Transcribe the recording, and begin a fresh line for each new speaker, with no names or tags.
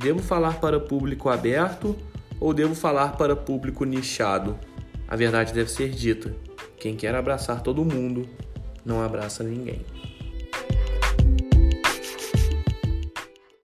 Devo falar para público aberto ou devo falar para público nichado? A verdade deve ser dita: quem quer abraçar todo mundo não abraça ninguém.